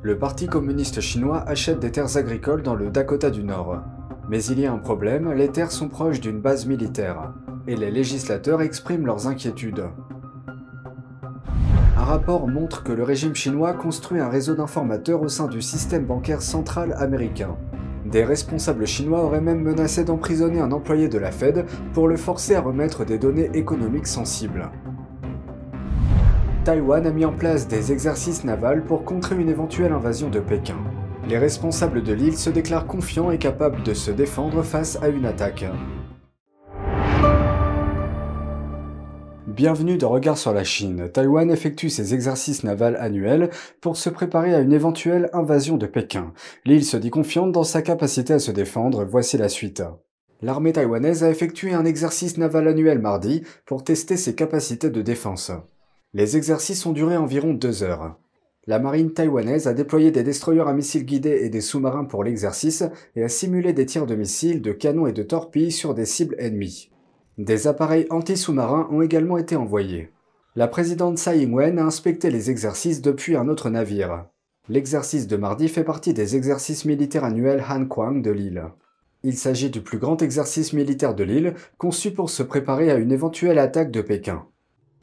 Le Parti communiste chinois achète des terres agricoles dans le Dakota du Nord. Mais il y a un problème, les terres sont proches d'une base militaire, et les législateurs expriment leurs inquiétudes. Un rapport montre que le régime chinois construit un réseau d'informateurs au sein du système bancaire central américain. Des responsables chinois auraient même menacé d'emprisonner un employé de la Fed pour le forcer à remettre des données économiques sensibles. Taïwan a mis en place des exercices navals pour contrer une éventuelle invasion de Pékin. Les responsables de l'île se déclarent confiants et capables de se défendre face à une attaque. Bienvenue dans Regard sur la Chine. Taïwan effectue ses exercices navals annuels pour se préparer à une éventuelle invasion de Pékin. L'île se dit confiante dans sa capacité à se défendre, voici la suite. L'armée taïwanaise a effectué un exercice naval annuel mardi pour tester ses capacités de défense. Les exercices ont duré environ deux heures. La marine taïwanaise a déployé des destroyers à missiles guidés et des sous-marins pour l'exercice et a simulé des tirs de missiles, de canons et de torpilles sur des cibles ennemies. Des appareils anti-sous-marins ont également été envoyés. La présidente Tsai Ing-wen a inspecté les exercices depuis un autre navire. L'exercice de mardi fait partie des exercices militaires annuels Han Kwang de l'île. Il s'agit du plus grand exercice militaire de l'île, conçu pour se préparer à une éventuelle attaque de Pékin.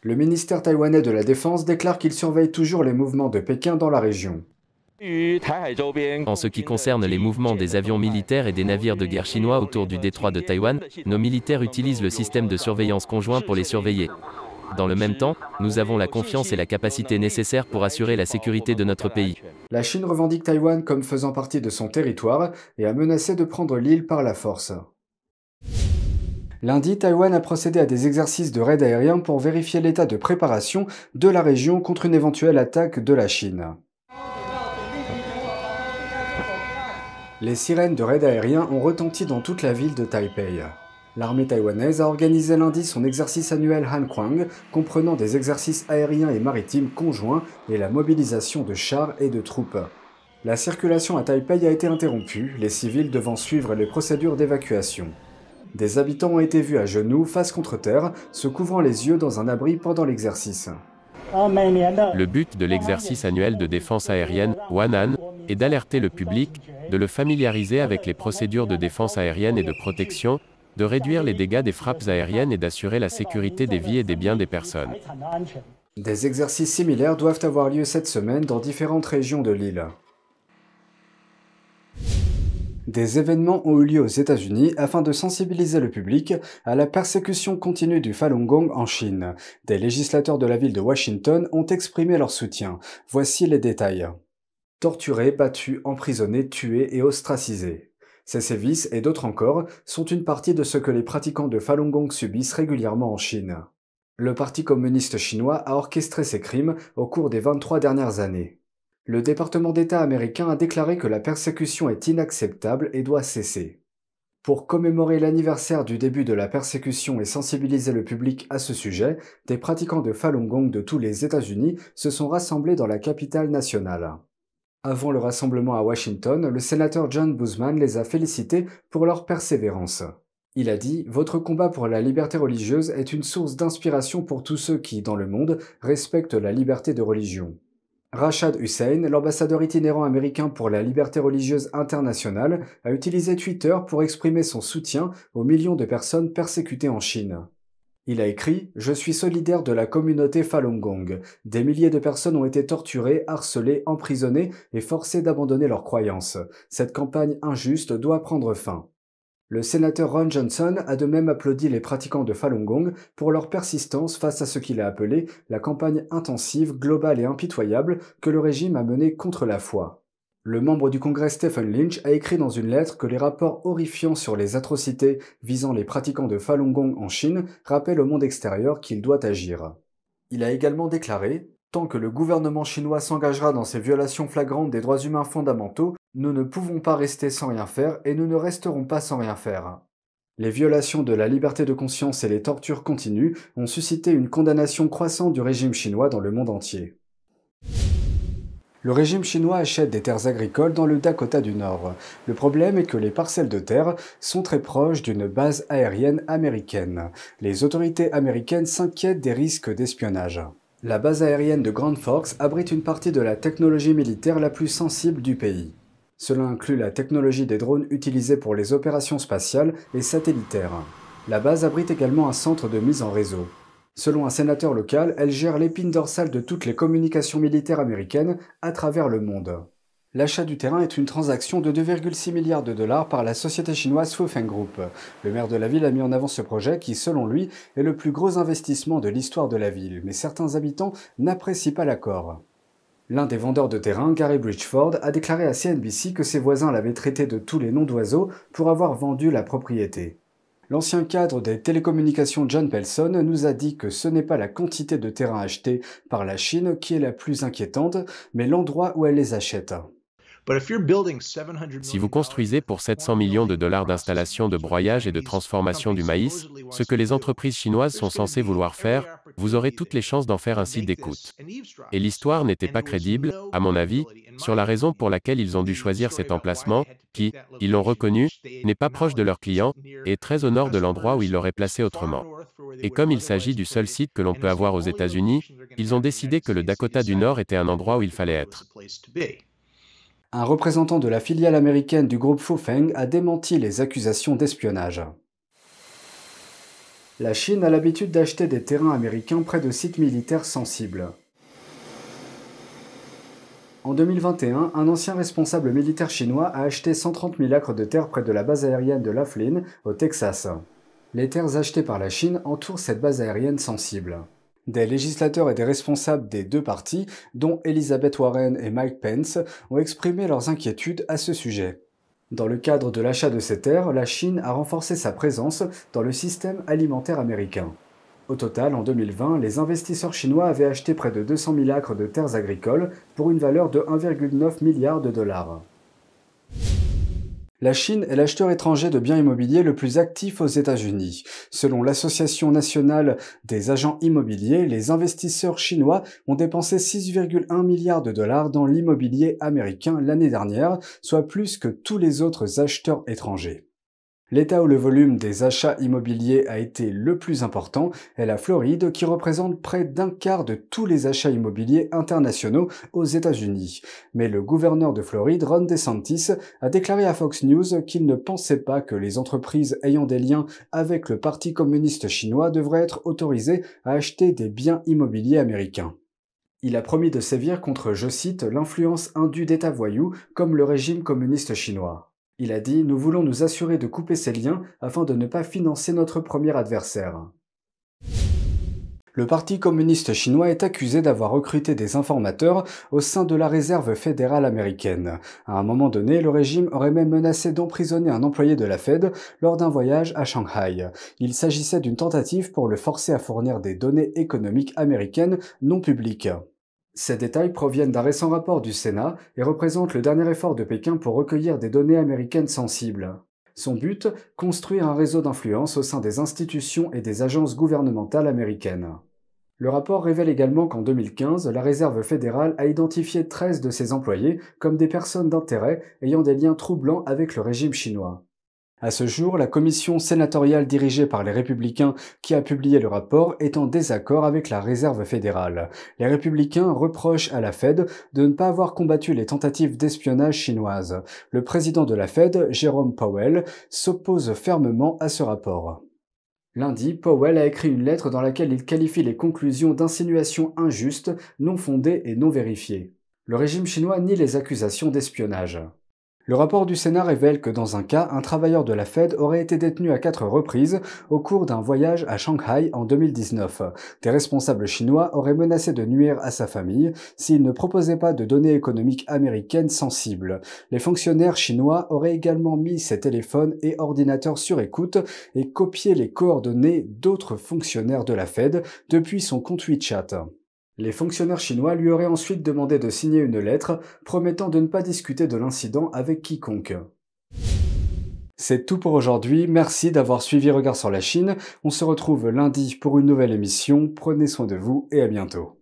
Le ministère taïwanais de la Défense déclare qu'il surveille toujours les mouvements de Pékin dans la région. En ce qui concerne les mouvements des avions militaires et des navires de guerre chinois autour du détroit de Taïwan, nos militaires utilisent le système de surveillance conjoint pour les surveiller. Dans le même temps, nous avons la confiance et la capacité nécessaires pour assurer la sécurité de notre pays. La Chine revendique Taïwan comme faisant partie de son territoire et a menacé de prendre l'île par la force. Lundi, Taïwan a procédé à des exercices de raid aérien pour vérifier l'état de préparation de la région contre une éventuelle attaque de la Chine. Les sirènes de raid aérien ont retenti dans toute la ville de Taipei. L'armée taïwanaise a organisé lundi son exercice annuel Han Kwang, comprenant des exercices aériens et maritimes conjoints et la mobilisation de chars et de troupes. La circulation à Taipei a été interrompue, les civils devant suivre les procédures d'évacuation. Des habitants ont été vus à genoux, face contre terre, se couvrant les yeux dans un abri pendant l'exercice. Le but de l'exercice annuel de défense aérienne, Wanan, est d'alerter le public, de le familiariser avec les procédures de défense aérienne et de protection, de réduire les dégâts des frappes aériennes et d'assurer la sécurité des vies et des biens des personnes. Des exercices similaires doivent avoir lieu cette semaine dans différentes régions de l'île. Des événements ont eu lieu aux États-Unis afin de sensibiliser le public à la persécution continue du Falun Gong en Chine. Des législateurs de la ville de Washington ont exprimé leur soutien. Voici les détails. Torturés, battus, emprisonnés, tués et ostracisés. Ces sévices et d'autres encore sont une partie de ce que les pratiquants de Falun Gong subissent régulièrement en Chine. Le Parti communiste chinois a orchestré ces crimes au cours des 23 dernières années. Le département d'État américain a déclaré que la persécution est inacceptable et doit cesser. Pour commémorer l'anniversaire du début de la persécution et sensibiliser le public à ce sujet, des pratiquants de Falun Gong de tous les États-Unis se sont rassemblés dans la capitale nationale. Avant le rassemblement à Washington, le sénateur John Boozman les a félicités pour leur persévérance. Il a dit Votre combat pour la liberté religieuse est une source d'inspiration pour tous ceux qui, dans le monde, respectent la liberté de religion. Rashad Hussein, l'ambassadeur itinérant américain pour la liberté religieuse internationale, a utilisé Twitter pour exprimer son soutien aux millions de personnes persécutées en Chine. Il a écrit Je suis solidaire de la communauté Falun Gong. Des milliers de personnes ont été torturées, harcelées, emprisonnées et forcées d'abandonner leurs croyances. Cette campagne injuste doit prendre fin. Le sénateur Ron Johnson a de même applaudi les pratiquants de Falun Gong pour leur persistance face à ce qu'il a appelé la campagne intensive, globale et impitoyable que le régime a menée contre la foi. Le membre du Congrès Stephen Lynch a écrit dans une lettre que les rapports horrifiants sur les atrocités visant les pratiquants de Falun Gong en Chine rappellent au monde extérieur qu'il doit agir. Il a également déclaré Tant que le gouvernement chinois s'engagera dans ces violations flagrantes des droits humains fondamentaux, nous ne pouvons pas rester sans rien faire et nous ne resterons pas sans rien faire. Les violations de la liberté de conscience et les tortures continues ont suscité une condamnation croissante du régime chinois dans le monde entier. Le régime chinois achète des terres agricoles dans le Dakota du Nord. Le problème est que les parcelles de terre sont très proches d'une base aérienne américaine. Les autorités américaines s'inquiètent des risques d'espionnage. La base aérienne de Grand Forks abrite une partie de la technologie militaire la plus sensible du pays. Cela inclut la technologie des drones utilisés pour les opérations spatiales et satellitaires. La base abrite également un centre de mise en réseau. Selon un sénateur local, elle gère l'épine dorsale de toutes les communications militaires américaines à travers le monde. L'achat du terrain est une transaction de 2,6 milliards de dollars par la société chinoise Fufeng Group. Le maire de la ville a mis en avant ce projet qui, selon lui, est le plus gros investissement de l'histoire de la ville, mais certains habitants n'apprécient pas l'accord. L'un des vendeurs de terrain, Gary Bridgeford, a déclaré à CNBC que ses voisins l'avaient traité de tous les noms d'oiseaux pour avoir vendu la propriété. L'ancien cadre des télécommunications John Pelson nous a dit que ce n'est pas la quantité de terrain acheté par la Chine qui est la plus inquiétante, mais l'endroit où elle les achète. Si vous construisez pour 700 millions de dollars d'installation de broyage et de transformation du maïs, ce que les entreprises chinoises sont censées vouloir faire, vous aurez toutes les chances d'en faire un site d'écoute. Et l'histoire n'était pas crédible, à mon avis, sur la raison pour laquelle ils ont dû choisir cet emplacement, qui, ils l'ont reconnu, n'est pas proche de leurs clients, et très au nord de l'endroit où ils l'auraient placé autrement. Et comme il s'agit du seul site que l'on peut avoir aux États-Unis, ils ont décidé que le Dakota du Nord était un endroit où il fallait être. Un représentant de la filiale américaine du groupe Fufeng a démenti les accusations d'espionnage. La Chine a l'habitude d'acheter des terrains américains près de sites militaires sensibles. En 2021, un ancien responsable militaire chinois a acheté 130 000 acres de terre près de la base aérienne de Laughlin, au Texas. Les terres achetées par la Chine entourent cette base aérienne sensible. Des législateurs et des responsables des deux partis, dont Elizabeth Warren et Mike Pence, ont exprimé leurs inquiétudes à ce sujet. Dans le cadre de l'achat de ces terres, la Chine a renforcé sa présence dans le système alimentaire américain. Au total, en 2020, les investisseurs chinois avaient acheté près de 200 000 acres de terres agricoles pour une valeur de 1,9 milliard de dollars. La Chine est l'acheteur étranger de biens immobiliers le plus actif aux États-Unis. Selon l'Association nationale des agents immobiliers, les investisseurs chinois ont dépensé 6,1 milliards de dollars dans l'immobilier américain l'année dernière, soit plus que tous les autres acheteurs étrangers. L'État où le volume des achats immobiliers a été le plus important est la Floride qui représente près d'un quart de tous les achats immobiliers internationaux aux États-Unis. Mais le gouverneur de Floride, Ron DeSantis, a déclaré à Fox News qu'il ne pensait pas que les entreprises ayant des liens avec le Parti communiste chinois devraient être autorisées à acheter des biens immobiliers américains. Il a promis de sévir contre, je cite, l'influence indue d'États voyous comme le régime communiste chinois. Il a dit Nous voulons nous assurer de couper ces liens afin de ne pas financer notre premier adversaire. Le Parti communiste chinois est accusé d'avoir recruté des informateurs au sein de la réserve fédérale américaine. À un moment donné, le régime aurait même menacé d'emprisonner un employé de la Fed lors d'un voyage à Shanghai. Il s'agissait d'une tentative pour le forcer à fournir des données économiques américaines non publiques. Ces détails proviennent d'un récent rapport du Sénat et représentent le dernier effort de Pékin pour recueillir des données américaines sensibles. Son but, construire un réseau d'influence au sein des institutions et des agences gouvernementales américaines. Le rapport révèle également qu'en 2015, la Réserve fédérale a identifié 13 de ses employés comme des personnes d'intérêt ayant des liens troublants avec le régime chinois. À ce jour, la commission sénatoriale dirigée par les républicains qui a publié le rapport est en désaccord avec la réserve fédérale. Les républicains reprochent à la Fed de ne pas avoir combattu les tentatives d'espionnage chinoises. Le président de la Fed, Jérôme Powell, s'oppose fermement à ce rapport. Lundi, Powell a écrit une lettre dans laquelle il qualifie les conclusions d'insinuations injustes, non fondées et non vérifiées. Le régime chinois nie les accusations d'espionnage. Le rapport du Sénat révèle que dans un cas, un travailleur de la Fed aurait été détenu à quatre reprises au cours d'un voyage à Shanghai en 2019. Des responsables chinois auraient menacé de nuire à sa famille s'il ne proposait pas de données économiques américaines sensibles. Les fonctionnaires chinois auraient également mis ses téléphones et ordinateurs sur écoute et copié les coordonnées d'autres fonctionnaires de la Fed depuis son compte WeChat. Les fonctionnaires chinois lui auraient ensuite demandé de signer une lettre promettant de ne pas discuter de l'incident avec quiconque. C'est tout pour aujourd'hui, merci d'avoir suivi Regard sur la Chine, on se retrouve lundi pour une nouvelle émission, prenez soin de vous et à bientôt.